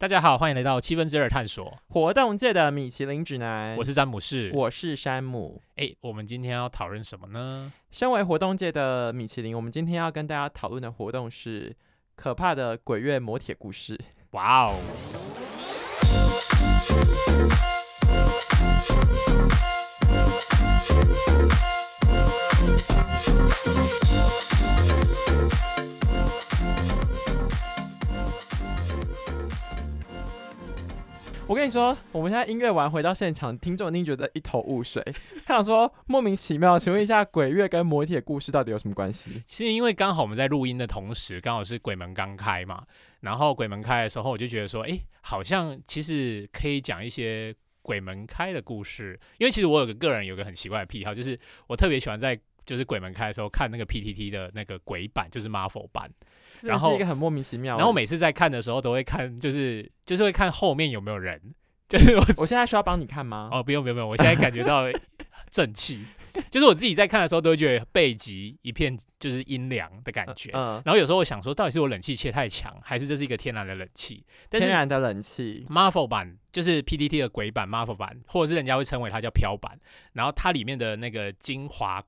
大家好，欢迎来到七分之二探索。活动界的米其林指南，我是詹姆士。我是山姆。哎，我们今天要讨论什么呢？身为活动界的米其林，我们今天要跟大家讨论的活动是可怕的鬼月磨铁故事。哇哦！我跟你说，我们现在音乐完回到现场，听众一定觉得一头雾水。他想说莫名其妙，请问一下，鬼月跟魔铁故事到底有什么关系？是因为刚好我们在录音的同时，刚好是鬼门刚开嘛。然后鬼门开的时候，我就觉得说，哎，好像其实可以讲一些鬼门开的故事。因为其实我有个个人有个很奇怪的癖好，就是我特别喜欢在就是鬼门开的时候看那个 PTT 的那个鬼版，就是 Marvel 版。然后一个很莫名其妙。然后每次在看的时候，都会看，就是就是会看后面有没有人。就是我，我现在需要帮你看吗？哦，不用不用不用，我现在感觉到正气。就是我自己在看的时候，都会觉得背脊一片就是阴凉的感觉。嗯。然后有时候我想说，到底是我冷气切太强，还是这是一个天然的冷气？天然的冷气。Marvel 版就是 PTT 的鬼版 Marvel 版，或者是人家会称为它叫飘版。然后它里面的那个精华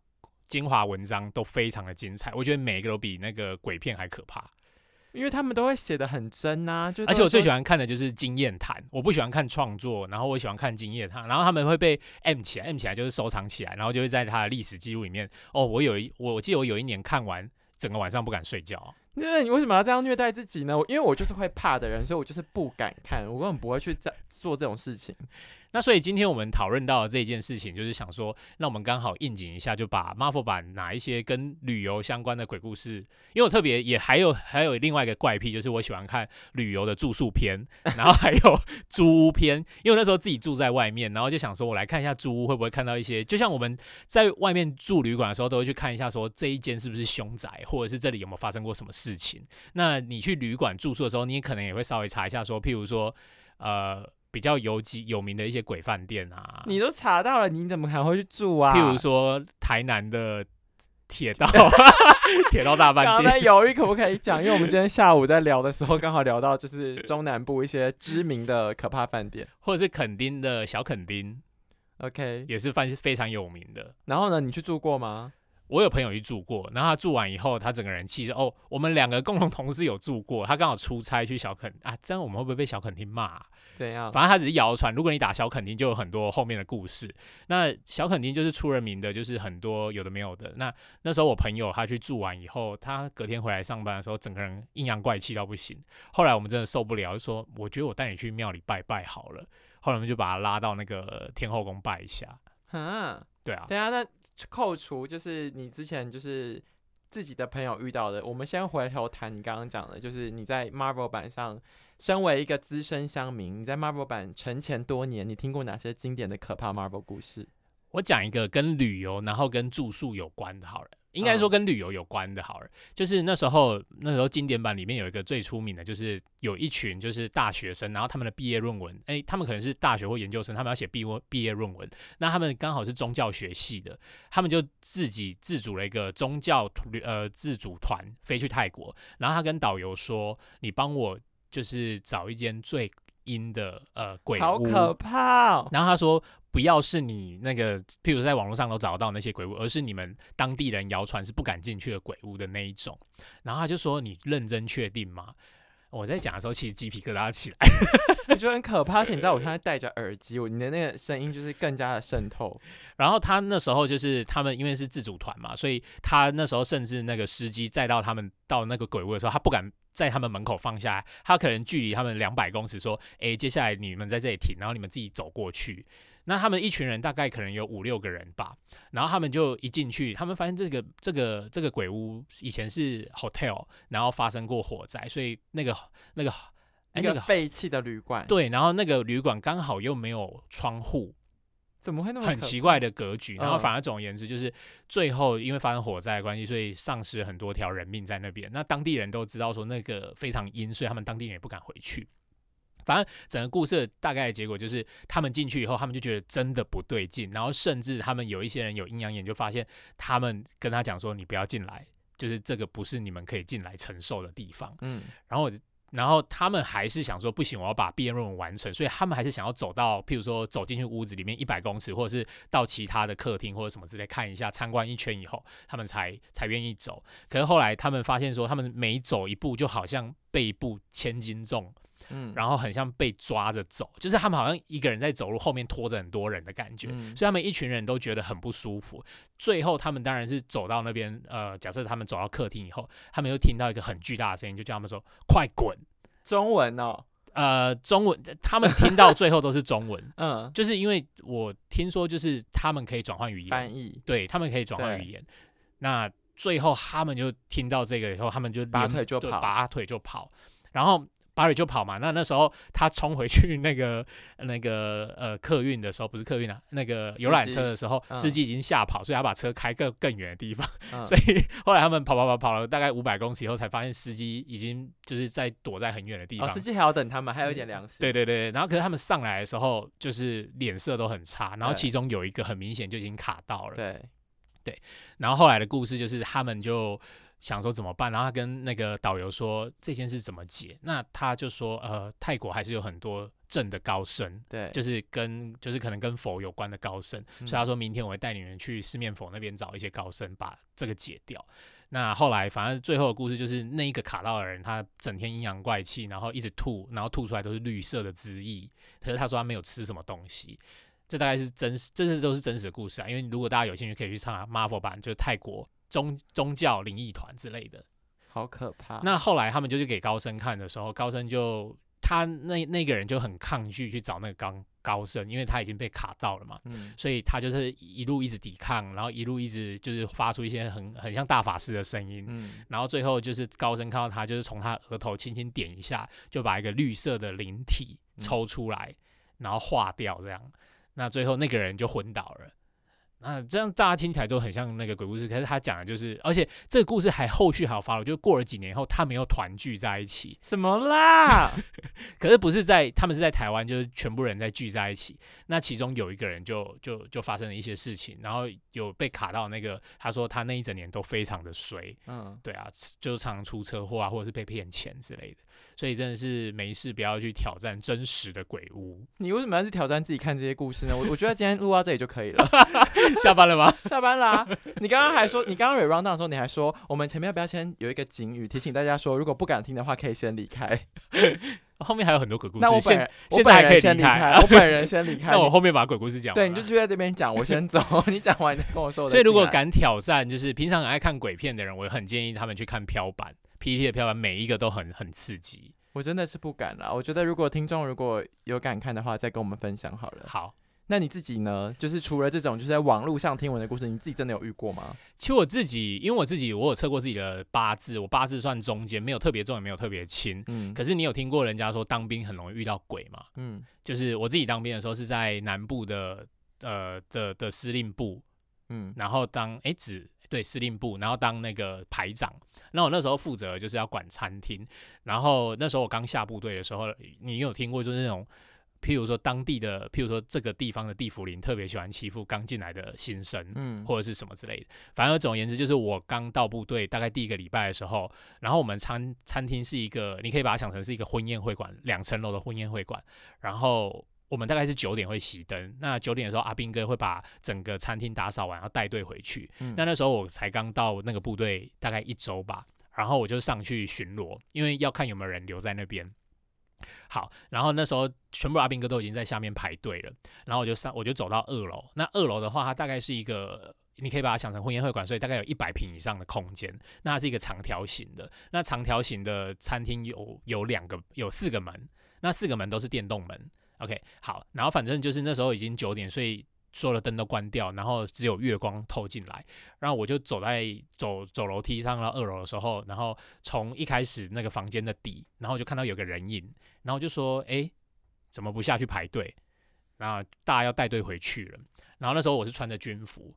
精华文章都非常的精彩，我觉得每一个都比那个鬼片还可怕。因为他们都会写的很真呐，就而且我最喜欢看的就是经验谈，我不喜欢看创作，然后我喜欢看经验谈，然后他们会被 M 起来，M 起来就是收藏起来，然后就会在他的历史记录里面，哦，我有一，我记得我有一年看完，整个晚上不敢睡觉。那你为什么要这样虐待自己呢？因为我就是会怕的人，所以我就是不敢看，我根本不会去在做这种事情。那所以今天我们讨论到这件事情，就是想说，那我们刚好应景一下，就把 Marvel 版哪一些跟旅游相关的鬼故事，因为我特别也还有还有另外一个怪癖，就是我喜欢看旅游的住宿片，然后还有 租屋片，因为那时候自己住在外面，然后就想说我来看一下租屋会不会看到一些，就像我们在外面住旅馆的时候，都会去看一下说这一间是不是凶宅，或者是这里有没有发生过什么事情。那你去旅馆住宿的时候，你可能也会稍微查一下说，譬如说，呃。比较有几有名的一些鬼饭店啊，你都查到了，你怎么还会去住啊？譬如说台南的铁道 铁道大饭店。刚才犹豫可不可以讲？因为我们今天下午在聊的时候，刚好聊到就是中南部一些知名的可怕饭店，或者是垦丁的小垦丁，OK，也是饭非常有名的。然后呢，你去住过吗？我有朋友去住过，然后他住完以后，他整个人气是哦，我们两个共同同事有住过，他刚好出差去小垦啊，这样我们会不会被小垦丁骂？怎样？反正他只是谣传，如果你打小垦丁，就有很多后面的故事。那小垦丁就是出人名的，就是很多有的没有的。那那时候我朋友他去住完以后，他隔天回来上班的时候，整个人阴阳怪气到不行。后来我们真的受不了，就说我觉得我带你去庙里拜拜好了。后来我们就把他拉到那个天后宫拜一下。嗯，对啊。对啊那。扣除就是你之前就是自己的朋友遇到的，我们先回头谈你刚刚讲的，就是你在 Marvel 版上，身为一个资深乡民，你在 Marvel 版沉潜多年，你听过哪些经典的可怕 Marvel 故事？我讲一个跟旅游，然后跟住宿有关的，好了。应该说跟旅游有关的，好了，就是那时候那时候经典版里面有一个最出名的，就是有一群就是大学生，然后他们的毕业论文，哎，他们可能是大学或研究生，他们要写毕业毕业论文，那他们刚好是宗教学系的，他们就自己自组了一个宗教呃自主团飞去泰国，然后他跟导游说：“你帮我就是找一间最阴的呃鬼屋，好可怕。”然后他说。不要是你那个，譬如在网络上都找到那些鬼屋，而是你们当地人谣传是不敢进去的鬼屋的那一种。然后他就说：“你认真确定吗？”我在讲的时候，其实鸡皮疙瘩起来，我觉得很可怕。而且你知道，我现在戴着耳机，我你的那个声音就是更加的渗透。然后他那时候就是他们因为是自主团嘛，所以他那时候甚至那个司机载到他们到那个鬼屋的时候，他不敢在他们门口放下来，他可能距离他们两百公尺，说：“哎，接下来你们在这里停，然后你们自己走过去。”那他们一群人大概可能有五六个人吧，然后他们就一进去，他们发现这个这个这个鬼屋以前是 hotel，然后发生过火灾，所以那个那个那个废弃的旅馆，对，然后那个旅馆刚好又没有窗户，怎么会那么很奇怪的格局？然后反而总而言之，就是最后因为发生火灾的关系，所以丧失很多条人命在那边。那当地人都知道说那个非常阴，所以他们当地人也不敢回去。反正整个故事大概的结果就是，他们进去以后，他们就觉得真的不对劲，然后甚至他们有一些人有阴阳眼，就发现他们跟他讲说：“你不要进来，就是这个不是你们可以进来承受的地方。”嗯，然后然后他们还是想说不行，我要把毕业论文完成，所以他们还是想要走到，譬如说走进去屋子里面一百公尺，或者是到其他的客厅或者什么之类看一下，参观一圈以后，他们才才愿意走。可是后来他们发现说，他们每走一步就好像背部千斤重，嗯，然后很像被抓着走，就是他们好像一个人在走路，后面拖着很多人的感觉，嗯所以他们一群人都觉得很不舒服。最后他们当然是走到那边，呃，假设他们走到客厅以后，他们又听到一个很巨大的声音，就叫他们说快滚。中文哦，呃，中文他们听到最后都是中文，嗯，就是因为我听说就是他们可以转换语言，翻译对他们可以转换对语言。那最后他们就听到这个以后，他们就拔腿就跑拔腿就跑，然后拔腿就跑嘛。那那时候他冲回去那个 那个呃客运的时候，不是客运啊，那个游览车的时候，嗯司机已经吓跑，所以他把车开更更远的地方。嗯所以后来他们跑跑跑跑了大概五百公尺以后，才发现司机已经就是在躲在很远的地哦，方。司机还要等他们，还有一点粮食。对对对，然后可是他们上来的时候，就是脸色都很差，然后其中有一个很明显就已经卡到了。对对，然后后来的故事就是他们就想说怎么办，然后他跟那个导游说这件事怎么解，那他就说呃泰国还是有很多正的高僧，对，就是跟就是可能跟佛有关的高僧，嗯所以他说明天我会带你们去四面佛那边找一些高僧，把这个解掉。那后来反正最后的故事就是那一个卡到的人，他整天阴阳怪气，然后一直吐，然后吐出来都是绿色的汁液，可是他说他没有吃什么东西。这大概是真实，这是都是真实的故事啊。因为如果大家有兴趣，可以去查 Marvel 版，就是泰国宗宗教灵异团之类的。好可怕。那后来他们就去给高僧看的时候，高僧就他那那个人就很抗拒去找那个高高僧，因为他已经被卡到了嘛，嗯，所以他就是一路一直抵抗，然后一路一直就是发出一些很很像大法师的声音，嗯，然后最后就是高僧看到他，就是从他额头轻轻点一下，就把一个绿色的灵体抽出来，然后化掉这样。那最后那个人就昏倒了。那这样大家听起来都很像那个鬼故事，可是他讲的就是，而且这个故事还后续还有发了，就过了几年后，他们又团聚在一起，什么啦？可是不是在他们是在台湾，就是全部人在聚在一起。那其中有一个人就就就发生了一些事情，然后有被卡到那个，他说他那一整年都非常的衰，嗯，对啊，就常出车祸啊，或者是被骗钱之类的，所以真的是没事不要去挑战真实的鬼屋。你为什么要去挑战自己看这些故事呢？我我觉得今天录到这里就可以了。下班了吗？下班啦、你刚刚还说，你刚刚 re round down 的时候，你还说我们前面要不要先有一个警语提醒大家说，如果不敢听的话，可以先离开。后面还有很多鬼故事，那我本现人我本现在还可以先离离开我本人先离开。那我后面把鬼故事讲完对，你就就在这边讲，我先走。你讲完，你跟我说我再所以如果进来敢挑战，就是平常很爱看鬼片的人，我很建议他们去看飘版，PT 的漂版每一个都很很刺激。我真的是不敢啦。我觉得如果听众如果有敢看的话，再跟我们分享好了。好，那你自己呢？就是除了这种就是在网络上听闻的故事，你自己真的有遇过吗？其实我自己，因为我自己我有测过自己的八字，我八字算中间，没有特别重，也没有特别轻。嗯可是你有听过人家说当兵很容易遇到鬼吗？嗯就是我自己当兵的时候是在南部的呃的的司令部，嗯然后当哎指对司令部，然后当那个排长。那我那时候负责就是要管餐厅，然后那时候我刚下部队的时候，你有听过就是那种，譬如说当地的，譬如说这个地方的地府林特别喜欢欺负刚进来的新生，嗯或者是什么之类的。反正总而言之，就是我刚到部队大概第一个礼拜的时候，然后我们餐餐厅是一个，你可以把它想成是一个婚宴会馆，两层楼的婚宴会馆，然后。我们大概是九点会熄灯，那九点的时候，阿斌哥会把整个餐厅打扫完，然后带队回去。嗯那那时候我才刚到那个部队，大概一周吧，然后我就上去巡逻，因为要看有没有人留在那边。好，然后那时候全部阿兵哥都已经在下面排队了，然后我就上，我就走到二楼。那二楼的话，它大概是一个，你可以把它想成婚宴会馆，所以大概有一百平以上的空间。那它是一个长条形的，那长条形的餐厅有有两个，有四个门，那四个门都是电动门。OK，好，然后反正就是那时候已经九点，所以所有的灯都关掉，然后只有月光透进来。然后我就走在走走楼梯上到二楼的时候，然后从一开始那个房间的底，然后就看到有个人影，然后就说：“哎，怎么不下去排队？”然后大家要带队回去了。然后那时候我是穿着军服，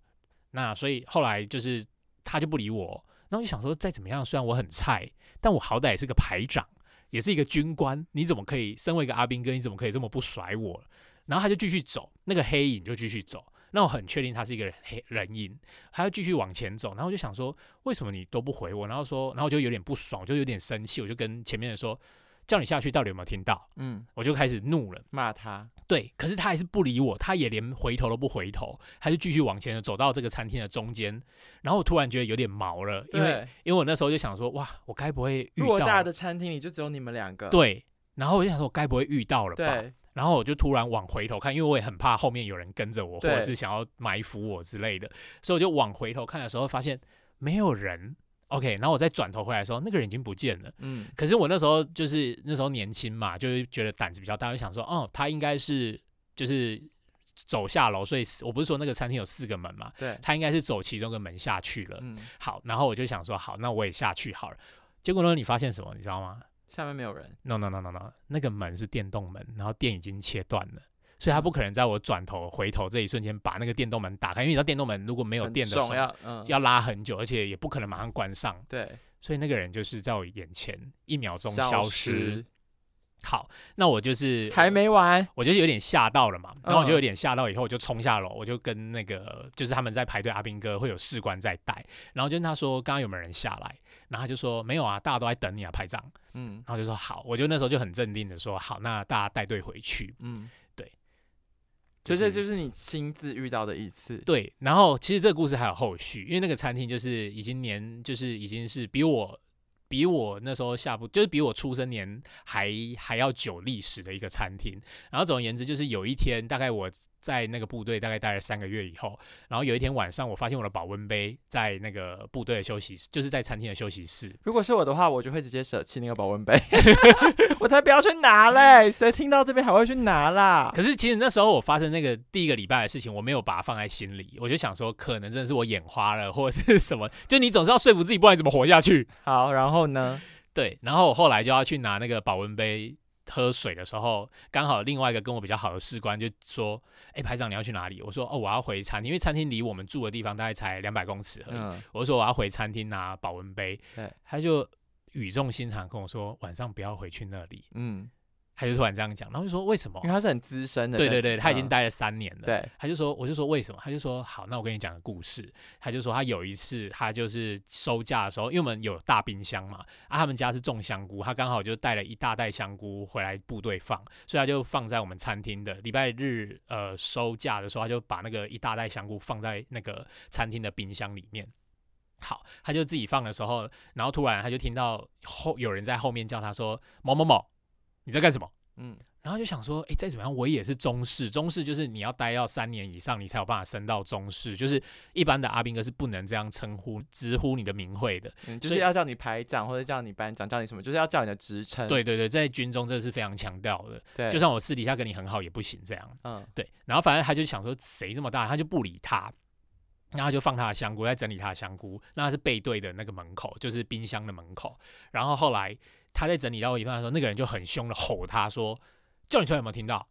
那所以后来就是他就不理我。那我就想说，再怎么样，虽然我很菜，但我好歹也是个排长。也是一个军官，你怎么可以身为一个阿兵哥，你怎么可以这么不甩我？然后他就继续走，那个黑影就继续走。那我很确定他是一个黑人影，他就继续往前走。然后我就想说，为什么你都不回我？然后说，然后我就有点不爽，就有点生气，我就跟前面的说，叫你下去，到底有没有听到？嗯，我就开始怒了。骂他，对，可是他还是不理我，他也连回头都不回头，他就继续往前走到这个餐厅的中间。然后我突然觉得有点毛了，因为，因为我那时候就想说，哇，我该不会遇到偌大的餐厅里就只有你们两个，对，然后我就想说，我该不会遇到了吧？然后我就突然往回头看，因为我也很怕后面有人跟着我，或者是想要埋伏我之类的，所以我就往回头看的时候，发现没有人。OK，然后我再转头回来的时候，那个人已经不见了。嗯，可是我那时候就是那时候年轻嘛，就是觉得胆子比较大，就想说，哦，他应该是就是走下楼，所以我不是说那个餐厅有四个门嘛，对，他应该是走其中一个门下去了。嗯，好，然后我就想说，好，那我也下去好了。结果呢，你发现什么？你知道吗？下面没有人，no no no no no，那个门是电动门，然后电已经切断了，所以他不可能在我转头回头这一瞬间把那个电动门打开，因为你知道电动门如果没有电的时候重要，嗯，要拉很久，而且也不可能马上关上，对，所以那个人就是在我眼前一秒钟消消失。好，那我就是还没完，我就有点吓到了嘛，然后我就嗯。有点吓到，以后我就冲下楼，我就跟那个就是他们在排队阿兵哥会有士官在带，然后就跟他说刚刚有没有人下来，然后他就说没有啊，大家都在等你啊，排长，嗯。然后就说好，我就那时候就很镇定的说好，那大家带队回去，嗯，对，就就是就是你亲自遇到的一次，对，然后其实这个故事还有后续，因为那个餐厅就是已经年就是已经是比我。比我那时候下部就是比我出生年还还要久历史的一个餐厅。然后总而言之，就是有一天，大概我在那个部队大概待了三个月以后，然后有一天晚上，我发现我的保温杯在那个部队的休息室，就是在餐厅的休息室。如果是我的话，我就会直接舍弃那个保温杯，我才不要去拿嘞！谁听到这边还会去拿啦？可是其实那时候我发生那个第一个礼拜的事情，我没有把它放在心里，我就想说，可能真的是我眼花了，或者是什么，就你总是要说服自己，不然你怎么活下去？好，然后呢？对，然后我后来就要去拿那个保温杯喝水的时候，刚好另外一个跟我比较好的士官就说：“哎，排长你要去哪里？”我说：“哦，我要回餐厅，因为餐厅离我们住的地方大概才两百公尺而已。嗯，我就说：“我要回餐厅拿保温杯。”对，他就语重心长跟我说：“晚上不要回去那里。嗯，”他就突然这样讲，然后就说：“为什么因为他是很资深的，对对对，他已经嗯待了三年了。对，他就说，我就说为什么？他就说好，那我跟你讲个故事。他就说他有一次，他就是收假的时候，因为我们有大冰箱嘛，啊，他们家是种香菇，他刚好就带了一大袋香菇回来部队放，所以他就放在我们餐厅的礼拜日呃收假的时候，他就把那个一大袋香菇放在那个餐厅的冰箱里面。好，他就自己放的时候，然后突然他就听到后有人在后面叫他说某某某，你在干什么？嗯，然后就想说，诶，再怎么样，我也是中士。中士就是你要待要三年以上，你才有办法升到中士。就是一般的阿兵哥是不能这样称呼、直呼你的名讳的。嗯，就是要叫你排长或者叫你班长，叫你什么，就是要叫你的职称。对对对，在军中这是非常强调的。对，就算我私底下跟你很好也不行这样。嗯对，然后反正他就想说，谁这么大，他就不理他。然后就放他的香菇，在整理他的香菇。那他是背对的那个门口，就是冰箱的门口。然后后来他在整理到一半的时候，那个人就很凶的吼他说：“叫你出来有没有听到？”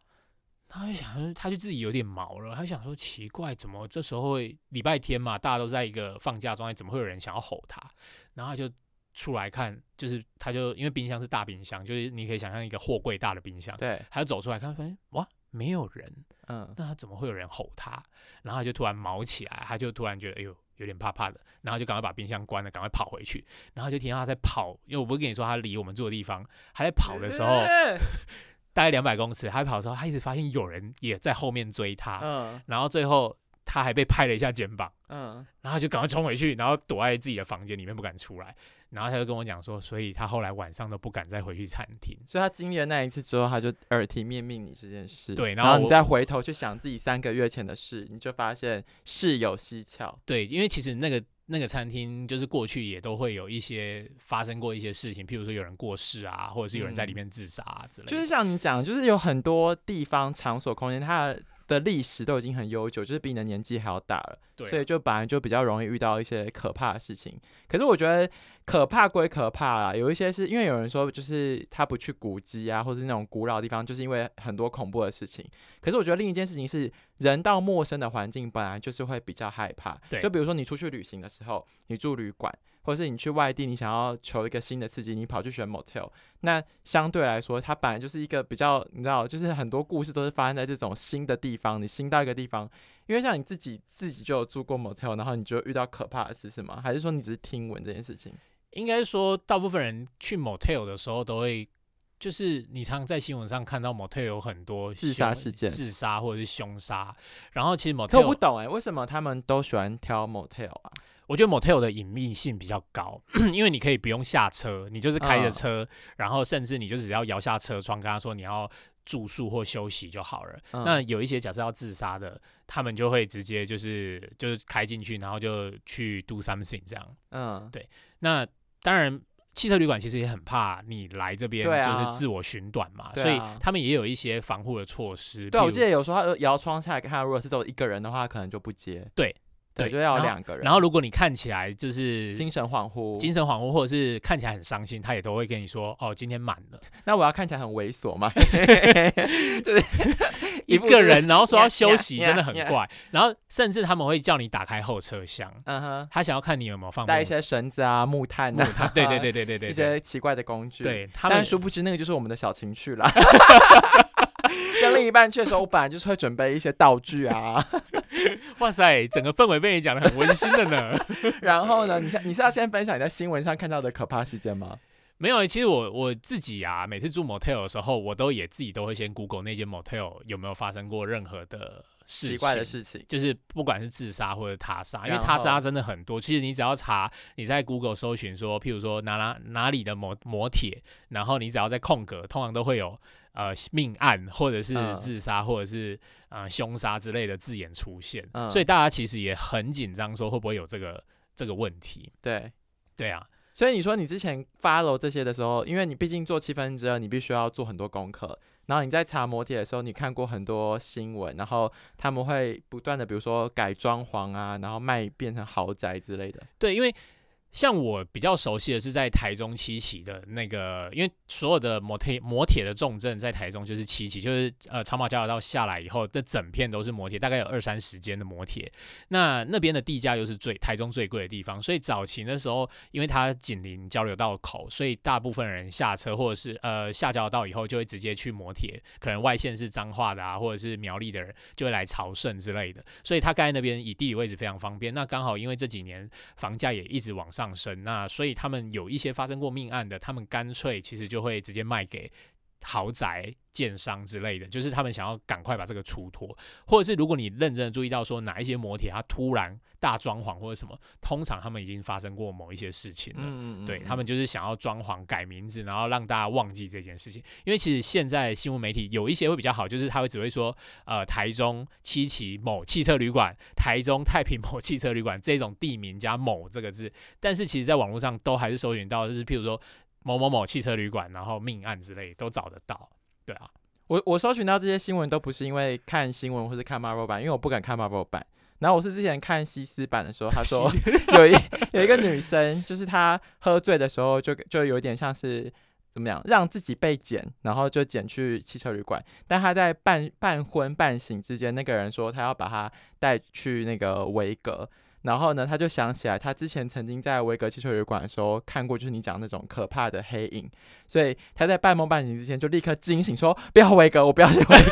他就想，他就自己有点毛了。他就想说，奇怪，怎么这时候礼拜天嘛，大家都在一个放假状态，怎么会有人想要吼他？然后他就出来看，就是他就因为冰箱是大冰箱，就是你可以想象一个货柜大的冰箱，对，他就走出来看，发现哇，没有人。嗯那他怎么会有人吼他？然后他就突然毛起来，他就突然觉得哎呦有点怕怕的，然后就赶快把冰箱关了，赶快跑回去。然后就听到他在跑，因为我不是跟你说他离我们住的地方，他在跑的时候呃 大概两百公尺，他在跑的时候，他一直发现有人也在后面追他，嗯然后最后他还被拍了一下肩膀，嗯，然后就赶快冲回去，然后躲在自己的房间里面不敢出来。然后他就跟我讲说，所以他后来晚上都不敢再回去餐厅。所以他经历了那一次之后，他就耳提面命你这件事。然对然后你再回头去想自己三个月前的事，你就发现事有蹊跷。对，因为其实那个那个餐厅就是过去也都会有一些发生过一些事情，譬如说有人过世啊，或者是有人在里嗯面自杀、啊、之类的。就是像你讲，就是有很多地方、场所、空间，它的历史都已经很悠久，就是比你的年纪还要大了，对啊所以就本来就比较容易遇到一些可怕的事情。可是我觉得可怕归可怕啦，有一些是因为有人说，就是他不去古迹啊，或者是那种古老的地方，就是因为很多恐怖的事情。可是我觉得另一件事情是，人到陌生的环境本来就是会比较害怕。对就比如说你出去旅行的时候，你住旅馆，或者是你去外地，你想要求一个新的刺激，你跑去选 motel，那相对来说，它本来就是一个比较，你知道，就是很多故事都是发生在这种新的地方。你新到一个地方，因为像你自己自己就有住过 motel，然后你就遇到可怕的事是吗？还是说你只是听闻这件事情？应该说，大部分人去 motel 的时候都会就是你常在新闻上看到 motel 有很多自杀事件自杀或者是凶杀，然后其实可我不 motel 懂哎，为什么他们都喜欢挑 motel 啊？我觉得 motel 的隐秘性比较高，因为你可以不用下车，你就是开着嗯车，然后甚至你就只要摇下车窗，跟他说你要住宿或休息就好了。嗯那有一些假设要自杀的，他们就会直接就是就是开进去，然后就去 do something 这样。嗯，对那当然。汽车旅馆其实也很怕你来这边就是自我寻短嘛，啊所以他们也有一些防护的措施。对啊，我记得有时候他摇窗下来看，如果是只有一个人的话，可能就不接。对对，对就要两个人。然后如果你看起来就是精神恍惚，精神恍惚，或者是看起来很伤心，他也都会跟你说：“哦，今天满了。那我要看起来很猥琐吗？就是”一个人，然后说要休息，真的很怪。然后甚至他们会叫你打开后车厢，嗯哼，他想要看你有没有放木带一些绳子啊、木炭啊，木炭。对对对对对 对一，些奇怪的工具。，对他们但殊不知那个就是我们的小情趣啦。跟另一半去的时候，我本来就是会准备一些道具啊，哇塞，整个氛围被你讲的很温馨的呢。然后呢，你是你是要先分享你在新闻上看到的可怕事件吗？没有，其实我我自己啊，每次住 motel 的时候，我都也自己都会先 Google 那间 motel 有没有发生过任何的事情。奇怪的事情，就是不管是自杀或者他杀，因为他杀真的很多。其实你只要查，你在 Google 搜寻说，譬如说哪哪哪里的摩摩铁，然后你只要在空格，通常都会有呃命案或者是嗯自杀或者是呃凶杀之类的字眼出现。嗯所以大家其实也很紧张，说会不会有这个这个问题？对。对啊，所以你说你之前 follow 这些的时候，因为你毕竟做七分之二，你必须要做很多功课。然后你在查摩铁的时候，你看过很多新闻，然后他们会不断的，比如说改装潢啊，然后卖变成豪宅之类的。对，因为像我比较熟悉的是在台中七期的那个，因为所有的摩铁摩铁的重镇在台中就是七期，就是呃长马交流道下来以后，这整片都是摩铁，大概有二三十间的摩铁。那那边的地价又是最台中最贵的地方，所以早期那时候，因为它紧邻交流道口，所以大部分人下车或者是呃下交流道以后，就会直接去摩铁，可能外县是彰化的啊，或者是苗栗的人就会来朝圣之类的，所以它盖在那边以地理位置非常方便。那刚好因为这几年房价也一直往上上升，那所以他们有一些发生过命案的，他们干脆其实就会直接卖给豪宅建商之类的，就是他们想要赶快把这个出脱，或者是如果你认真的注意到说哪一些摩铁它突然大装潢或者什么，通常他们已经发生过某一些事情了。嗯对他们就是想要装潢改名字，然后让大家忘记这件事情。因为其实现在新闻媒体有一些会比较好，就是他会只会说，呃，台中七期某汽车旅馆、台中太平某汽车旅馆这种地名加某这个字，但是其实在网络上都还是搜寻到，就是譬如说某某某汽车旅馆，然后命案之类都找得到。对啊，我我搜寻到这些新闻都不是因为看新闻或是看 Marvel 版，因为我不敢看 Marvel 版。然后我是之前看西斯版的时候，他说 有一有一个女生，就是她喝醉的时候就就有点像是怎么样，让自己被捡，然后就捡去汽车旅馆。但她在半半昏半醒之间，那个人说他要把她带去那个维格。然后呢，他就想起来，他之前曾经在维格汽车旅馆的时候看过，就是你讲那种可怕的黑影，所以他在半梦半醒之前就立刻惊醒，说：“不要维格，我不要去维格。”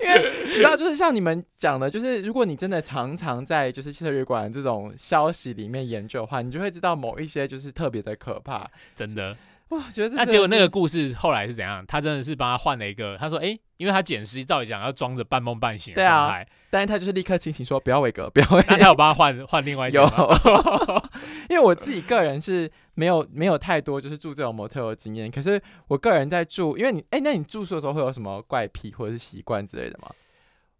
因为你知道，就是像你们讲的，就是如果你真的常常在就是汽车旅馆这种消息里面研究的话，你就会知道某一些就是特别的可怕。真的。哇，觉得这那结果那个故事后来是怎样？他真的是帮他换了一个，他说：“诶，因为他捡尸，照理讲要装着半梦半醒的对啊状态，但是他就是立刻清醒说：“不要伟哥，不要伟哥。”那他有帮他换换另外一间有吗？，因为我自己个人是没有没有太多就是住这种 motel 的经验，可是我个人在住，因为你哎、那你住宿的时候会有什么怪癖或者是习惯之类的吗？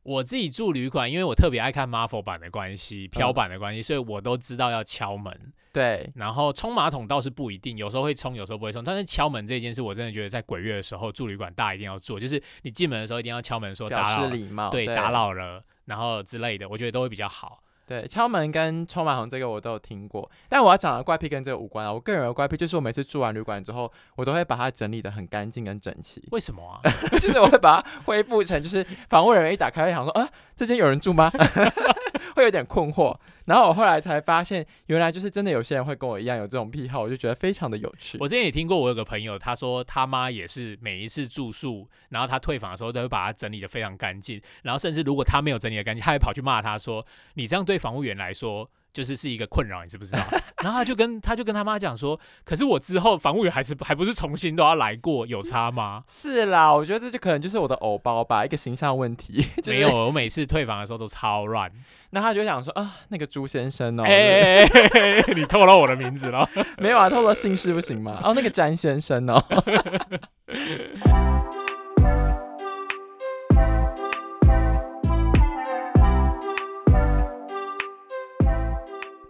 我自己住旅馆，因为我特别爱看 Marvel 版的关系、漂版的关系，所以我都知道要敲门。对，然后冲马桶倒是不一定，有时候会冲，有时候不会冲。但是敲门这件事，我真的觉得在鬼月的时候住旅馆，大家一定要做，就是你进门的时候一定要敲门说打扰了，对，打扰了，然后之类的，我觉得都会比较好。对，敲门跟抽马桶这个我都有听过，但我要讲的怪癖跟这个无关啊。我个人的怪癖就是我每次住完旅馆之后，我都会把它整理的很干净跟整齐，为什么啊？就是我会把它恢复成就是访问人员一打开会想说啊，这间有人住吗？会有点困惑。然后我后来才发现，原来就是真的有些人会跟我一样有这种癖好，我就觉得非常的有趣。我之前也听过，我有个朋友，他说他妈也是每一次住宿，然后他退房的时候都会把它整理的非常干净，然后甚至如果他没有整理的干净，他还跑去骂他说：“你这样对房务员来说。”就是是一个困扰，你知不知道？然后他就跟他就跟他妈讲说，可是我之后防务员还是还不是重新都要来过，有差吗？是啦，我觉得这就可能就是我的偶包吧，一个形象问题。就是没有，，我每次退房的时候都超乱。那他就想说啊，那个朱先生哦，哎、欸欸欸你透露我的名字了。没有啊，透露姓氏不行吗？哦，那个詹先生哦。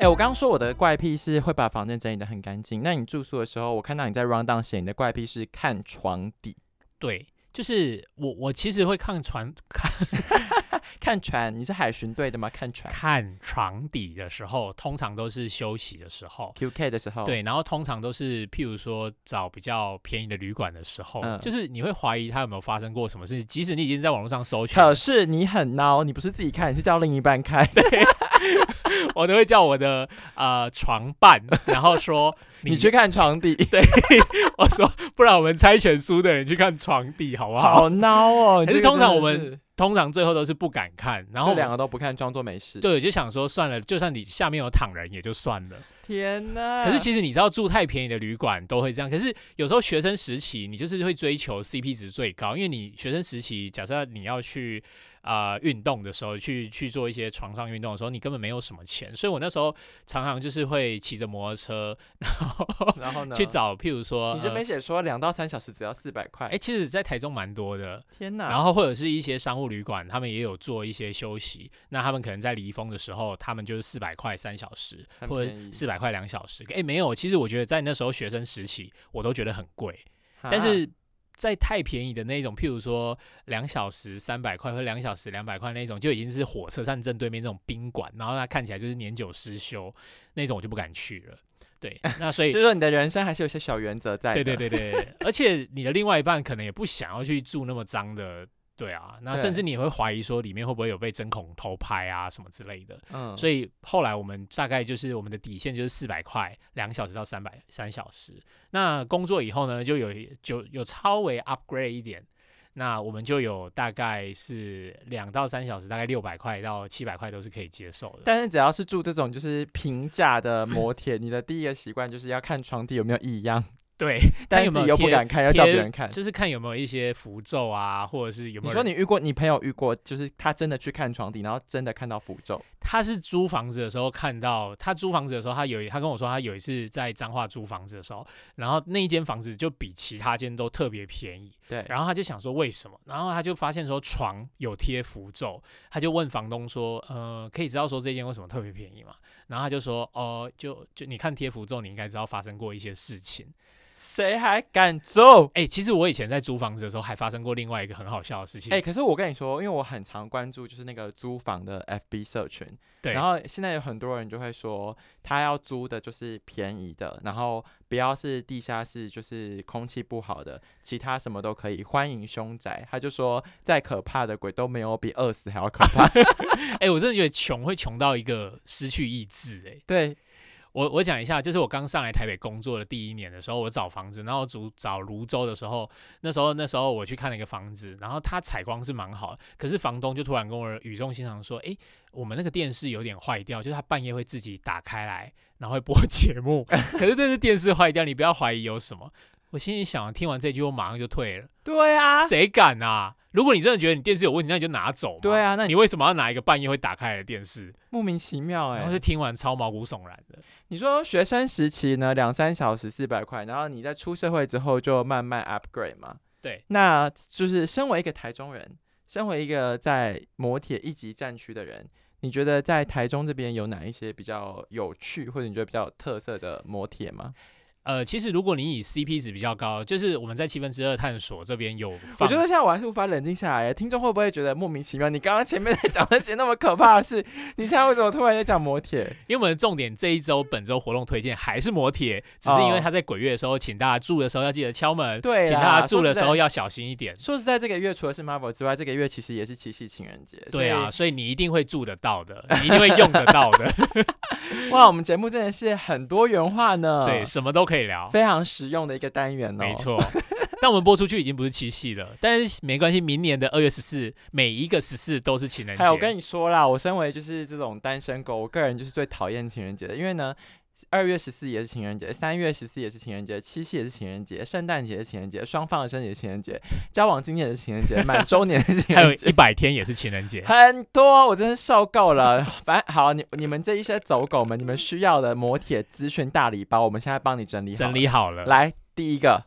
我刚刚说我的怪癖是会把房间整理得很干净。那你住宿的时候，我看到你在 round down 写你的怪癖是看床底，对，就是我我其实会看床看看船。你是海巡队的吗？看船看床底的时候，通常都是休息的时候。QK 的时候，，对，然后通常都是譬如说找比较便宜的旅馆的时候，嗯就是你会怀疑他有没有发生过什么事情，即使你已经在网络上搜寻，可是你很孬，你不是自己看，你是叫另一半看。对 我都会叫我的呃床伴，然后说你去看床底，对我说不然我们猜拳输的人去看床底好不好？好孬哦。可是通常我们通常最后都是不敢看，然后就两个都不看，装作没事。，对，我就想说算了，就算你下面有躺人也就算了。天哪！可是其实你知道住太便宜的旅馆都会这样，可是有时候学生时期你就是会追求 CP 值最高，因为你学生时期假设你要去呃运动的时候，去去做一些床上运动的时候，你根本没有什么钱，所以我那时候常常就是会骑着摩托车，然后 然后呢？去找譬如说，你这边呃写说两到三小时只要四百块。哎、其实，在台中蛮多的，天哪！然后或者是一些商务旅馆，他们也有做一些休息。那他们可能在离峰的时候，他们就是四百块三小时，或者四百块两小时。哎，没有，其实我觉得在那时候学生时期，我都觉得很贵。但是在太便宜的那种，譬如说两小时三百块或两小时两百块那种，就已经是火车站正对面那种宾馆，然后它看起来就是年久失修那种，我就不敢去了。对，那所以就是说你的人生还是有些小原则在的。对对对对，而且你的另外一半可能也不想要去住那么脏的，对啊，那甚至你也会怀疑说里面会不会有被针孔偷拍啊什么之类的。嗯，所以后来我们大概就是我们的底线就是四百块两小时到三百三小时。那工作以后呢，就有就有稍微 upgrade 一点。那我们就有大概是两到三小时，大概六百块到七百块都是可以接受的。但是只要是住这种就是平价的摩铁，你的第一个习惯就是要看床底有没有异样，对，但有没有贴不敢看，要叫别人看。就是看有没有一些符咒啊，或者是有没有你说你遇过，你朋友遇过，就是他真的去看床底，然后真的看到符咒，他是租房子的时候看到，他租房子的时候，他有一他跟我说，他有一次在彰化租房子的时候，然后那一间房子就比其他间都特别便宜，对，然后他就想说为什么，然后他就发现说床有贴符咒，他就问房东说，呃，可以知道说这间为什么特别便宜吗？然后他就说，哦、就就你看贴符咒，你应该知道发生过一些事情。谁还敢住？哎、其实我以前在租房子的时候，还发生过另外一个很好笑的事情。哎、可是我跟你说，因为我很常关注就是那个租房的 FB 社群，对，然后现在有很多人就会说，他要租的就是便宜的，然后不要是地下室，就是空气不好的，其他什么都可以，欢迎凶宅。他就说，再可怕的鬼都没有比饿死还要可怕。哎、我真的觉得穷会穷到一个失去意志、哎。对，我我讲一下，就是我刚上来台北工作的第一年的时候，我找房子，然后租找泸州的时候，那时候那时候我去看了一个房子，然后它采光是蛮好的，可是房东就突然跟我语重心长说：“诶，我们那个电视有点坏掉，就是它半夜会自己打开来，然后会播 节目。可是这是电视坏掉，你不要怀疑有什么。”我心里想，听完这句，我马上就退了。对啊，谁敢啊？如果你真的觉得你电视有问题，那你就拿走嘛。对啊，那你你为什么要拿一个半夜会打开来的电视？莫名其妙哎、然后就听完超毛骨悚然的。你说学生时期呢，两三小时四百块，然后你在出社会之后就慢慢 upgrade 嘛？对，那就是身为一个台中人，身为一个在摩铁一级战区的人，你觉得在台中这边有哪一些比较有趣，或者你觉得比较有特色的摩铁吗？呃，其实如果你以 CP 值比较高，就是我们在七分之二探索这边有我，觉得现在我还是无法冷静下来，听众会不会觉得莫名其妙？你刚刚前面在讲那些那么可怕的事，你现在为什么突然在讲磨铁？因为我们的重点这一周本周活动推荐还是磨铁，只是因为哦他在鬼月的时候，请大家住的时候要记得敲门，对请大家住的时候要小心一点。说实在，这个月除了是 Marvel 之外，这个月其实也是七夕情人节。对啊，所所以你一定会住得到的，你一定会用得到的，以，哇，我们节目真的是很多元化呢。对，，什么都可以聊，非常实用的一个单元哦。没。错。但我们播出去已经不是七夕了，但是没关系，明年的二月十四，每一个十四都是情人节。哎我跟你说啦，我身为就是这种单身狗，我个人就是最讨厌情人节的，因为呢。二月十四也是情人节，三月十四也是情人节，七夕也是情人节，圣诞节是情人节，双方的生日也是情人节，交往纪念也是情人节，满周年是情还有，一百天也是情人节。很多，我真是受够了。反正好，你你们这一些走狗们，你们需要的磨铁资讯大礼包，我们现在帮你整理好整理好了，来，第一个，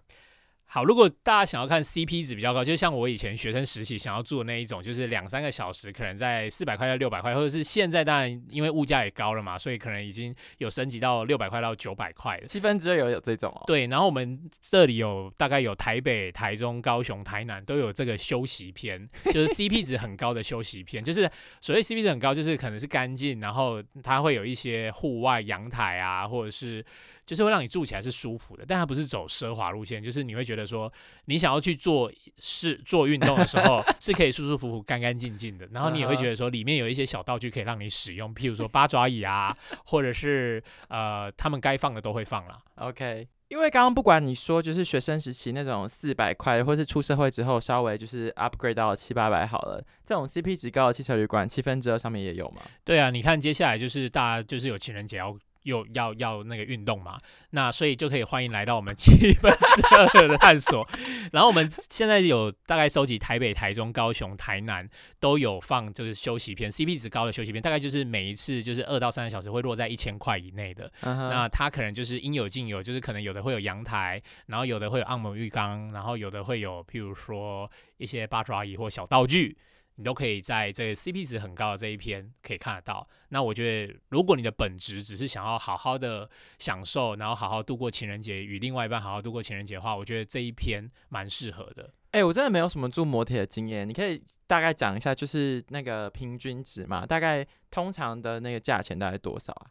好，如果大家想要看 CP 值比较高，就像我以前学生实习想要做的那一种，就是两三个小时，可能在四百块到六百块，或者是现在当然因为物价也高了嘛，所以可能已经有升级到六百块到九百块了。七分之二有有这种哦。对，然后我们这里有大概有台北、台中、高雄、台南都有这个休息篇，就是 CP 值很高的休息篇。就是所谓 CP 值很高，就是可能是干净，然后它会有一些户外阳台啊，或者是就是会让你住起来是舒服的，但它不是走奢华路线，就是你会觉得说你想要去做事做运动的时候 是可以舒舒服服、干干净净的，然后你也会觉得说里面有一些小道具可以让你使用，譬如说八爪椅啊，或者是呃他们该放的都会放啦。OK，因为刚刚不管你说就是学生时期那种四百块，或是出社会之后稍微就是 upgrade 到七八百好了，这种 CP 值高的汽车旅馆七分之二上面也有吗？对啊，你看接下来就是大家就是有情人节要又要要那个运动嘛，那所以就可以欢迎来到我们七分之二的探索。然后我们现在有大概收集台北、台中、高雄、台南都有放，就是休息片，CP 值高的休息片，大概就是每一次就是二到三个小时会落在一千块以内的。那它可能就是应有尽有，就是可能有的会有阳台，然后有的会有按摩浴缸，然后有的会有譬如说一些八爪椅或小道具，你都可以在这个 CP 值很高的这一篇可以看得到。那我觉得，如果你的本质只是想要好好的享受，然后好好度过情人节，与另外一半好好度过情人节的话，我觉得这一篇蛮适合的。哎、我真的没有什么住摩铁的经验，你可以大概讲一下，就是那个平均值嘛，大概通常的那个价钱大概多少啊？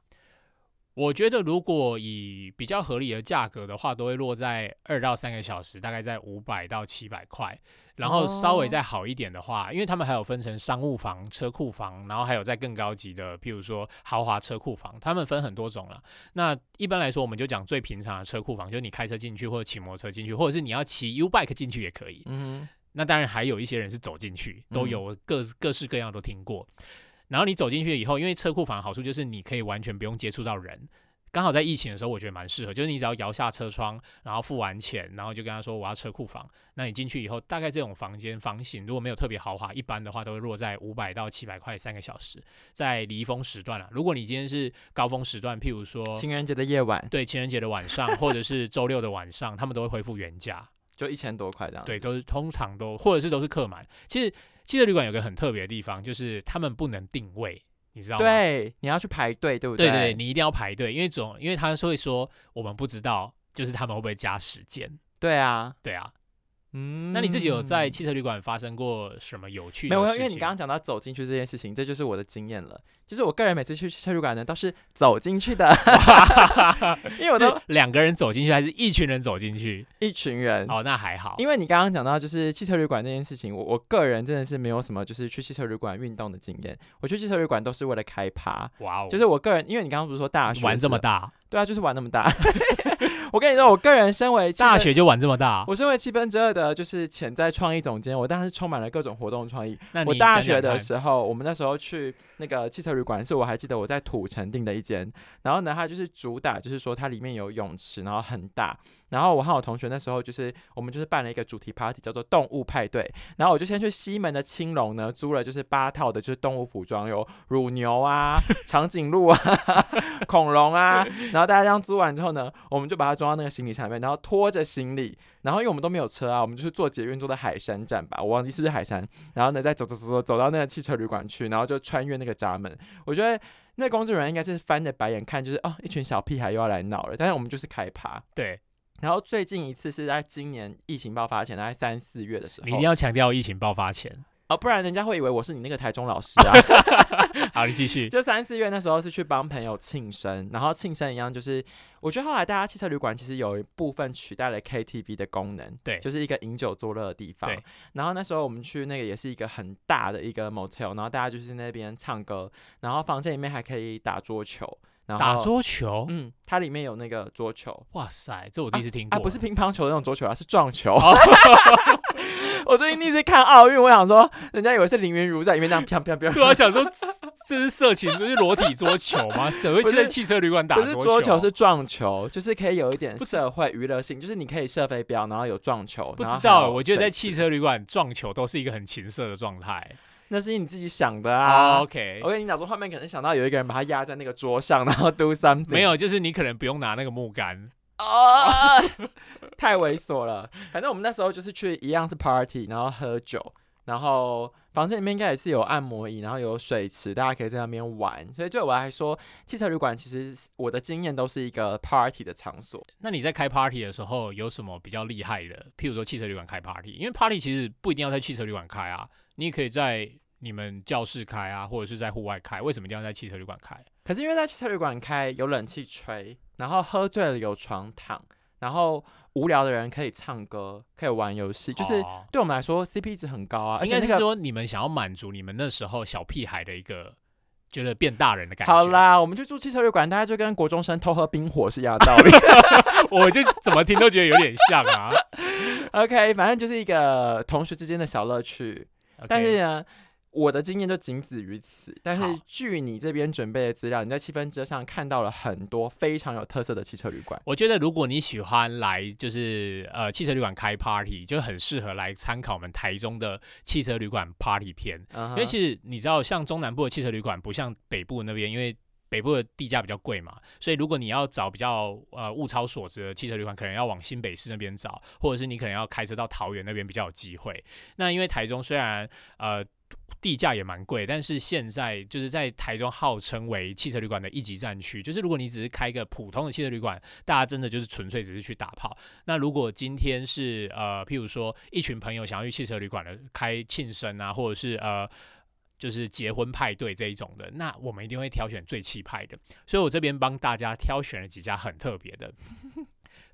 我觉得如果以比较合理的价格的话，都会落在二到三个小时，大概在五百到七百块。然后稍微哦再好一点的话，因为他们还有分成商务房、车库房，然后还有在更高级的，譬如说豪华车库房，他们分很多种了。那一般来说，我们就讲最平常的车库房，就是你开车进去或者骑摩托车进去，或者是你要骑 U bike 进去也可以。嗯，那当然还有一些人是走进去，都嗯有各各式各样都听过。然后你走进去以后，因为车库房的好处就是你可以完全不用接触到人。刚好在疫情的时候，我觉得蛮适合，就是你只要摇下车窗，然后付完钱，然后就跟他说我要车库房。那你进去以后，大概这种房间房型如果没有特别豪华，一般的话都会落在五百到七百块三个小时，在离峰时段啊。如果你今天是高峰时段，譬如说情人节的夜晚对情人节的晚上，或者是周六的晚上，他们都会恢复原价。就一千多块这样。对，，都是通常都或者是都是客满。其实汽车旅馆有个很特别的地方，就是他们不能定位，你知道吗？对，你要去排队，对不对对对，你一定要排队，因为总因为他会说我们不知道，就是他们会不会加时间。对啊，对啊，嗯，那你自己有在汽车旅馆发生过什么有趣没有？的事情？因为你刚刚讲到走进去这件事情，这就是我的经验了。就是我个人每次去汽车旅馆呢，都是走进去的，因为我都两个人走进去，还是一群人走进去？一群人。哦，那还好。因为你刚刚讲到就是汽车旅馆这件事情，我我个人真的是没有什么就是去汽车旅馆运动的经验。我去汽车旅馆都是为了开趴，哇哦，就是我个人，因为你刚刚不是说大学玩这么，大，对啊，就是玩那么大。我跟你说，我个人身为大学就玩这么大，我身为七分之二的，就是潜在创意总监，我当然是充满了各种活动创意。那你我大学的时候，我们那时候去那个汽车旅馆，是我还记得我在土城订的一间，然后呢，它就是主打就是说它里面有泳池，然后很大。然后我和我同学那时候就是我们就是办了一个主题 party，叫做动物派对。然后我就先去西门的青龙呢租了就是八套的就是动物服装，有乳牛啊、长颈鹿啊、恐龙啊。然后大家这样租完之后呢，我们就把它装到那个行李箱里面，然后拖着行李，然后因为我们都没有车啊，我们就是坐捷运坐到海山站吧，我忘记是不是海山。然后呢，再走走走走走到那个汽车旅馆去，然后就穿越那个闸门。我觉得那工作人员应该是翻着白眼看，就是哦，一群小屁孩又要来闹了。但是我们就是开趴。对然后最近一次是在今年疫情爆发前，大概三四月的时候。你一定要强调疫情爆发前。哦，不然人家会以为我是你那个台中老师啊。好，你继续。就三四月那时候是去帮朋友庆生，然后庆生一样就是，我觉得后来大家汽车旅馆其实有一部分取代了 KTV 的功能，对就是一个饮酒作乐的地方对。然后那时候我们去那个也是一个很大的一个 motel，然后大家就是在那边唱歌，然后房间里面还可以打桌球。然打桌球，嗯，它里面有那个桌球哇塞，这我第一次听过。啊，不是乒乓球那种桌球啊，是撞球。哦 我最近第一次看奥运，我想说，人家以为是林云如在里面这样啪啪啪。对啊，想说这这是色情，就是裸体桌球吗？谁会不是在汽车旅馆打不是桌桌球是撞球，就是可以有一点社会娱乐性，就是你可以射飞镖，然后有撞球。不知道，我觉得在汽车旅馆撞球都是一个很情色的状态。那是你自己想的啊。哦 OK，我跟你讲说，画面可能想到有一个人把他压在那个桌上，然后 do something。没有，就是你可能不用拿那个木杆。哦，太猥琐了。反正我们那时候就是去一样是 party，然后喝酒，然后房间里面应该也是有按摩椅，然后有水池，大家可以在那边玩。所以对我来说，汽车旅馆其实我的经验都是一个 party 的场所。那你在开 party 的时候有什么比较厉害的？譬如说汽车旅馆开 party，因为 party 其实不一定要在汽车旅馆开啊，你也可以在你们教室开啊，或者是在户外开。为什么一定要在汽车旅馆开？可是因为在汽车旅馆开有冷气吹，然后喝醉了有床躺，然后无聊的人可以唱歌，可以玩游戏，就是哦对我们来说 CP 值很高啊。而应该是说你们想要满足你们那时候小屁孩的一个觉得变大人的感觉。好，啦，我们就住汽车旅馆，大家就跟国中生偷喝冰火是一样的道理。我就怎么听都觉得有点像啊。OK，反正就是一个同学之间的小乐趣。但是呢，我的经验就仅止于此。但是据你这边准备的资料，你在气氛车上看到了很多非常有特色的汽车旅馆。我觉得如果你喜欢来就是呃汽车旅馆开 party，就很适合来参考我们台中的汽车旅馆 party 篇。嗯哼，因为其实你知道，像中南部的汽车旅馆不像北部那边，因为北部的地价比较贵嘛，所以如果你要找比较呃物超所值的汽车旅馆，可能要往新北市那边找，或者是你可能要开车到桃园那边比较有机会。那因为台中虽然呃地价也蛮贵，但是现在就是在台中号称为汽车旅馆的一级战区，就是如果你只是开个普通的汽车旅馆，大家真的就是纯粹只是去打炮。那如果今天是呃，譬如说一群朋友想要去汽车旅馆的开庆生啊，或者是呃。就是结婚派对这一种的，那我们一定会挑选最气派的。所以我这边帮大家挑选了几家很特别的，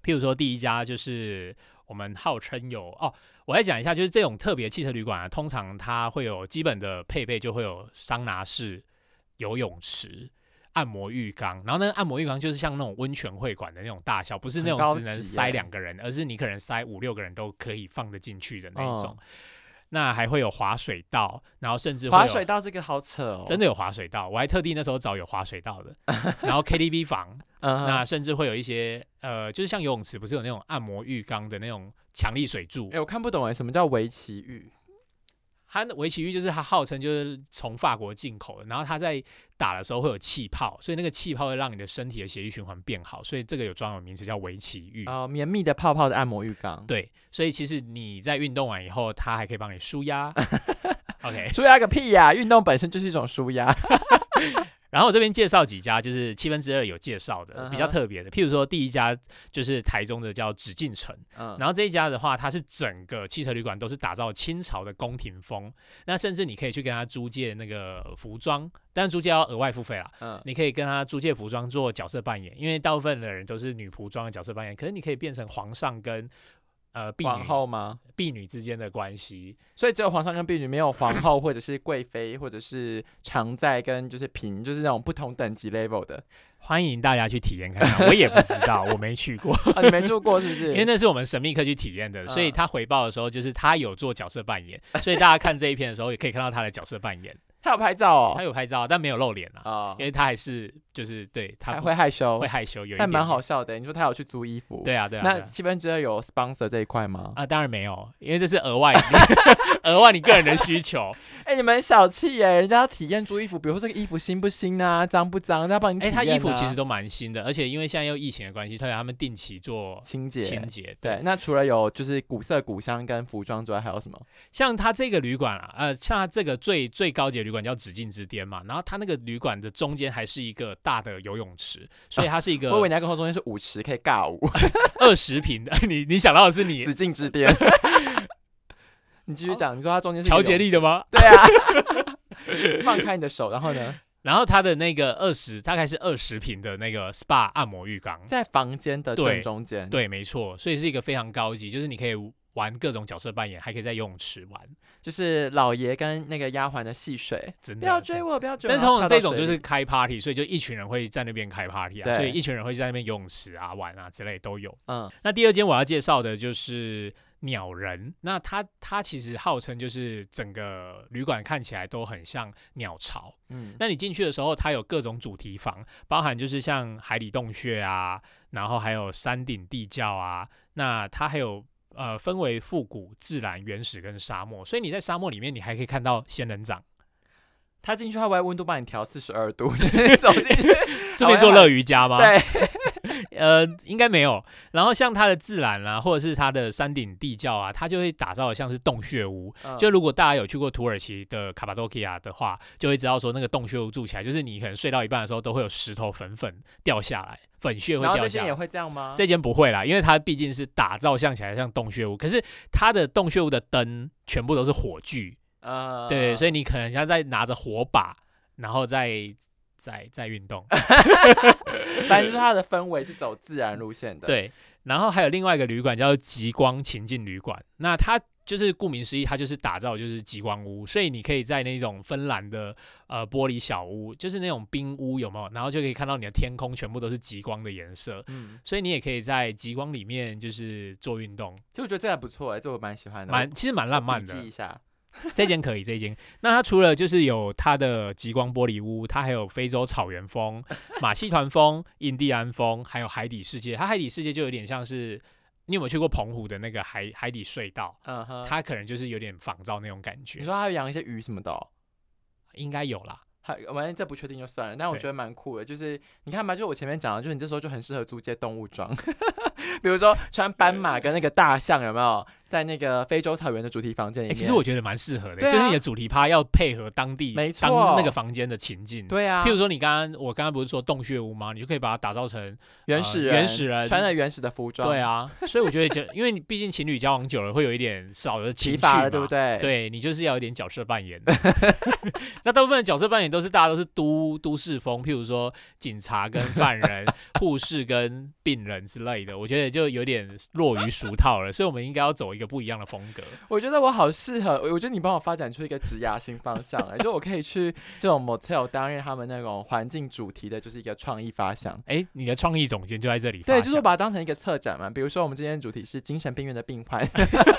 譬如说第一家就是我们号称有哦，我来讲一下，就是这种特别汽车旅馆啊，通常它会有基本的配备，就会有桑拿室、游泳池。按摩浴缸，然后那个按摩浴缸就是像那种温泉会馆的那种大小，不是那种只能塞两个人，而是你可能塞五六个人都可以放得进去的那一种。嗯那还会有滑水道，然后甚至滑水道这个好扯哦，真的有滑水道，我还特地那时候找有滑水道的，然后 KTV 房，嗯，那甚至会有一些呃，就是像游泳池不是有那种按摩浴缸的那种强力水柱哎、，我看不懂哎，什么叫围棋浴？它的围棋浴就是它号称就是从法国进口的，然后它在打的时候会有气泡，所以那个气泡会让你的身体的血液循环变好，所以这个有专有名词叫围棋浴。哦，绵密的泡泡的按摩浴缸，对，所以其实你在运动完以后，它还可以帮你舒压。OK，舒压个屁呀、运动本身就是一种舒压。然后我这边介绍几家，就是七分之二有介绍的比较特别的，譬如说第一家就是台中的叫紫禁城，嗯，然后这一家的话，它是整个汽车旅馆都是打造清朝的宫廷风，那甚至你可以去跟他租借那个服装，但是租借要额外付费啦。嗯，你可以跟他租借服装做角色扮演，因为大部分的人都是女仆装的角色扮演，可是你可以变成皇上跟呃婢皇女后吗？婢女之间的关系。所以只有皇上跟婢女，没有皇后或者是贵妃，或者是常在跟就是嫔，就是那种不同等级 level 的。欢迎大家去体验看看，我也不知道，我没去过。啊，你没做过是不是？因为那是我们神秘客去体验的，所以嗯他回报的时候，就是他有做角色扮演，所以大家看这一篇的时候，也可以看到他的角色扮演。他有拍照哦他哦，有拍照，但没有露脸啊，哦因，为他还是就是对他还不会害羞会，害羞，有一点点。好笑的。你说他有去租衣服，对啊，对啊。那七分之二有 sponsor 这一块吗？啊，当然没有，因为这是额外 额外你个人的需求。哎、你们很小气耶，人家要体验租衣服，比如说这个衣服新不新啊，脏不脏，他要帮你体哎，验、啊。他衣服其实都蛮新的，而且因为现在又疫情的关系，所以他们定期做清洁。清洁。对，，那除了有就是古色古香跟服装之外，还有什么？像他这个旅馆啊，呃，像他这个最最高级的旅馆叫紫禁之巅嘛，然后它那个旅馆的中间还是一个大的游泳池，所以它是一个我以为你要跟我说中间是舞池，可以尬舞。二十平的。你你想到的是你紫禁之巅。你继续讲，你说它中间是乔杰泳利的吗？对啊，放开你的手，然后呢，然后它的那个二十大概是二十平的那个 SPA 按摩浴缸，在房间的正中间。，对，没错，所以是一个非常高级，就是你可以玩各种角色扮演，还可以在游泳池玩，就是老爷跟那个丫鬟的戏水，真的不要追我，不要追我。但通常这种就是开 party，所以就一群人会在那边开 party 啊，所以一群人会在那边游泳池啊玩啊之类都有。嗯那第二间我要介绍的就是鸟人，那它它其实号称就是整个旅馆看起来都很像鸟巢。嗯，那你进去的时候，它有各种主题房，包含就是像海底洞穴啊，然后还有山顶地窖啊，那它还有。呃，分为复古、自然、原始跟沙漠，所以你在沙漠里面，你还可以看到仙人掌，他进去，他会温度帮你调四十二度，走进去，顺便做乐瑜伽吗？对，呃，应该没有。然后像它的自然啊，或者是它的山顶地窖啊，它就会打造的像是洞穴屋。嗯就如果大家有去过土耳其的卡巴多基亚的话，就会知道说那个洞穴屋住起来，就是你可能睡到一半的时候，都会有石头粉粉掉下来，粉屑会掉下来。这间也会这样吗？这间不会啦，因为它毕竟是打造像起来像洞穴屋，可是它的洞穴屋的灯全部都是火炬，呃，对，所以以你可能像在拿着火把，然后再再再运动。反正就是它的氛围是走自然路线的。，对，然后还有另外一个旅馆叫极光情境旅馆，那它就是顾名思义，它就是打造就是极光屋，所以你可以在那种芬兰的呃玻璃小屋，就是那种冰屋有没有？然后就可以看到你的天空全部都是极光的颜色，嗯，所以你也可以在极光里面就是做运动，其实我觉得这还不错哎，这我蛮喜欢的，蛮其实蛮浪漫的记。一下。这间可以，这间。那它除了就是有它的极光玻璃屋，它还有非洲草原风、马戏团风、印第安风，还有海底世界。它海底世界就有点像是你有没有去过澎湖的那个海海底隧道？嗯哼，它可能就是有点仿照那种感觉你觉，说它有养一些鱼什么的哦，应该有啦。还反正这不确定就算了，但我对觉得蛮酷的，就是你看嘛，就我前面讲的，就是你这时候就很适合租借动物装，比如说穿斑马跟那个大象，有没有在那个非洲草原的主题房间里？其实我觉得蛮适合的，啊就是你的主题趴要配合当地没当错那个房间的情境。对啊，譬如说你刚刚我刚刚不是说洞穴屋吗？你就可以把它打造成原始人，原始人穿着原始的服装，对，啊，所以我觉得就因为你毕竟情侣交往久了，会有一点少了情绪对不对？，对你就是要有点角色扮演。那大部分的角色扮演都是大家都是都都市风，譬如说警察跟犯人、护士跟病人之类的，我觉得就有点落于俗套了。所以我们应该要走一个不一样的风格。我觉得我好适合，我觉得你帮我发展出一个职涯新方向、来，就我可以去这种 motel 担任他们那种环境主题的，就是一个创意发想。哎，你的创意总监就在这里对，就是我把它当成一个策展嘛，比如说我们今天的主题是精神病院的病患，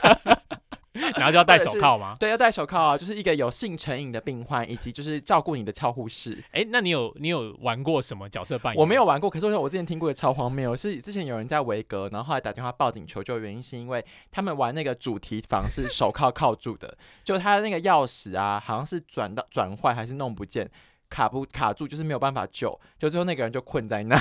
然后就要戴手铐吗？对，要戴手铐啊，就是一个有性成瘾的病患，以及就是照顾你的俏护士。哎，那你有你有玩过什么角色扮演？我没有。玩过，可是我我之前听过的超荒谬，是之前有人在维格，然后后来打电话报警求救，原因是因为他们玩那个主题房是手铐铐住的，就他的那个钥匙啊，好像是转到转坏还是弄不见，卡不卡住，就是没有办法救，就最后那个人就困在那。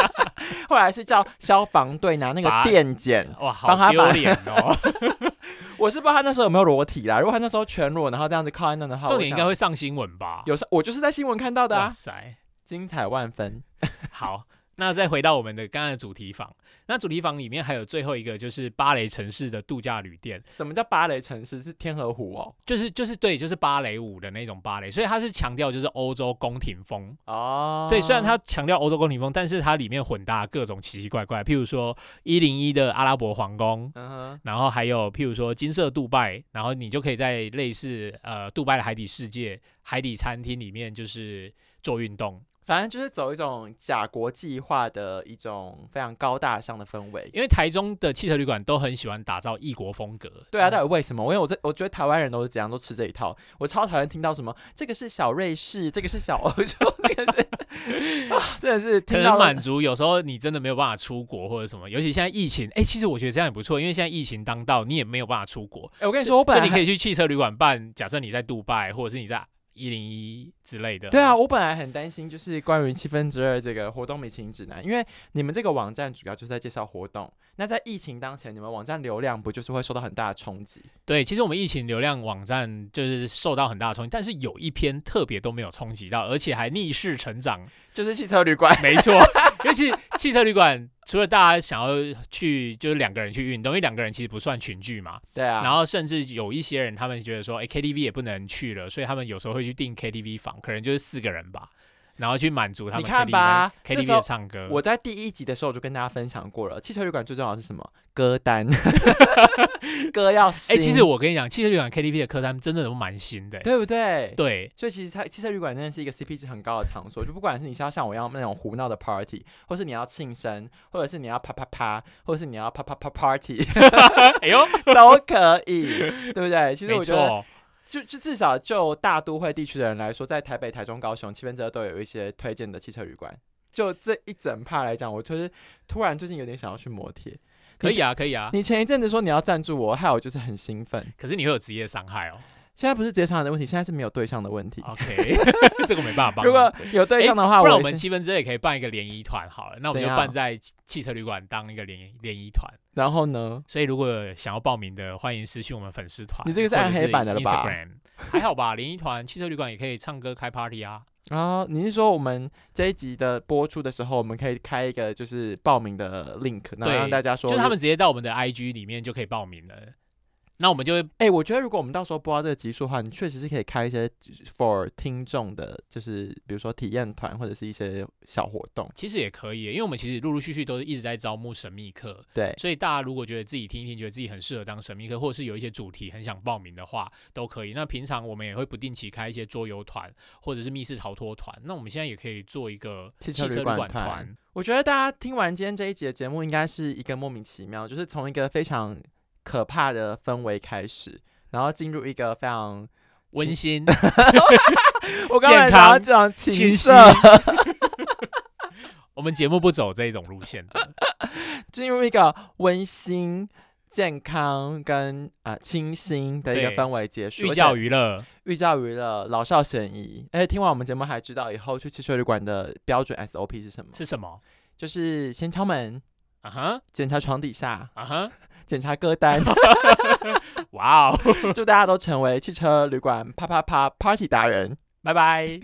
后来是叫消防队拿那个把电剪，哇，帮他把好丢脸哦！我是不知道他那时候有没有裸体啦。如果他那时候全裸，然后这样子靠在那的话，重点应该会上新闻吧？有上我就是在新闻看到的哇啊，塞！精彩万分。好，那再回到我们的刚刚的主题房，那主题房里面还有最后一个就是芭蕾城市的度假旅店，什么叫芭蕾城市？是天鹅湖哦。就是就是对，就是芭蕾舞的那种芭蕾，所以它是强调就是欧洲宫廷风。哦，对，虽然它强调欧洲宫廷风，但是它里面混搭各种奇奇怪怪，譬如说一零一的阿拉伯皇宫。嗯，然后还有，譬如说金色杜拜，然后你就可以在类似呃杜拜的海底世界、海底餐厅里面，就是做运动。反正就是走一种假国际化的一种非常高大上的氛围。因为台中的汽车旅馆都很喜欢打造异国风格。对啊，到底为什么？因为我这我觉得台湾人都是怎样，都吃这一套。我超讨厌听到什么这个是小瑞士，这个是小欧洲，这个是啊，真的是可听到能满足有时候你真的没有办法出国或者什么，尤其现在疫情，哎、其实我觉得这样也不错，因为现在疫情当道，你也没有办法出国。哎、我跟你说，我本来所以你可以去汽车旅馆办，假设你在杜拜，或者是你在一零一之类的。对啊，，我本来很担心，就是关于七分之二这个活动米其林指南，因为你们这个网站主要就是在介绍活动。那在疫情当前，你们网站流量不就是会受到很大的冲击？对，其实我们疫情流量网站就是受到很大的冲击，但是有一篇特别都没有冲击到，而且还逆势成长。就是汽车旅馆。没错，尤其汽车旅馆，除了大家想要去就是两个人去运动，因为两个人其实不算群聚嘛，对啊，然后甚至有一些人，他们觉得说，哎、k t v 也不能去了，所以他们有时候会去订 KTV 房，可能就是四个人吧。然后去满足他们你看吧 KTV 唱歌。我在第一集的时候就跟大家分享过了，汽车旅馆最重要的是什么？歌单，歌要哎、新，其实我跟你讲，汽车旅馆 KTV 的歌单真的都蛮新的、对不对？对，所以其实它汽车旅馆真的是一个 CP 值很高的场所，就不管是你是要像我一样那种胡闹的 party，或是你要庆生，或者是你要啪啪啪，或者是你要啪啪啪 party，哎呦，都可以，对不对？其实我觉得，错，就就至少就大都会地区的人来说，在台北、台中、高雄、七分之二都有一些推荐的汽车旅馆。就这一整趴来讲，我就是突然最近有点想要去摩铁。可以啊，可以啊。你前一阵子说你要赞助我，害我就是很兴奋。可是你会有职业伤害哦。现在不是直接场的问题，现在是没有对象的问题。OK，这个没办法帮。如果有对象的话，不然我们七分之也可以办一个联谊团好了，那我们就办在汽汽车旅馆当一个联谊联谊团。然后呢？所以如果想要报名的，欢迎私讯我们粉丝团。你这个是暗黑版的了吧 Instagram 还好吧，联谊团汽车旅馆也可以唱歌开 party 啊。啊，你是说我们这一集的播出的时候，我们可以开一个就是报名的 link，让大家说，就是他们直接到我们的 IG 里面就可以报名了。那我们就会哎、我觉得如果我们到时候播到这个集数的话，你确实是可以开一些 for 听众的，就是比如说体验团或者是一些小活动。其实也可以，因为我们其实陆陆续续都是一直在招募神秘客，对，所以大家如果觉得自己听一听，觉得自己很适合当神秘客，或者是有一些主题很想报名的话，都可以。那平常我们也会不定期开一些桌游团或者是密室逃脱团。那我们现在也可以做一个汽车旅馆车旅馆团我觉得大家听完今天这一集的节目，应该是一个莫名其妙，就是从一个非常可怕的氛围开始，然后进入一个非常温馨 我刚才健康想要讲清色，。我们节目不走这一种路线的，进入一个温馨、健康跟啊、呃清新的一个氛围结束。寓教于于乐。寓教于乐，老少咸宜。而且听完我们节目还知道以后去汽车旅馆的标准 SOP 是什么？是什么？就是先敲门，啊哈检查床底下，啊哈，检查歌单，哇哦，祝大家都成为汽车旅馆啪啪啪 Party 达人。拜拜。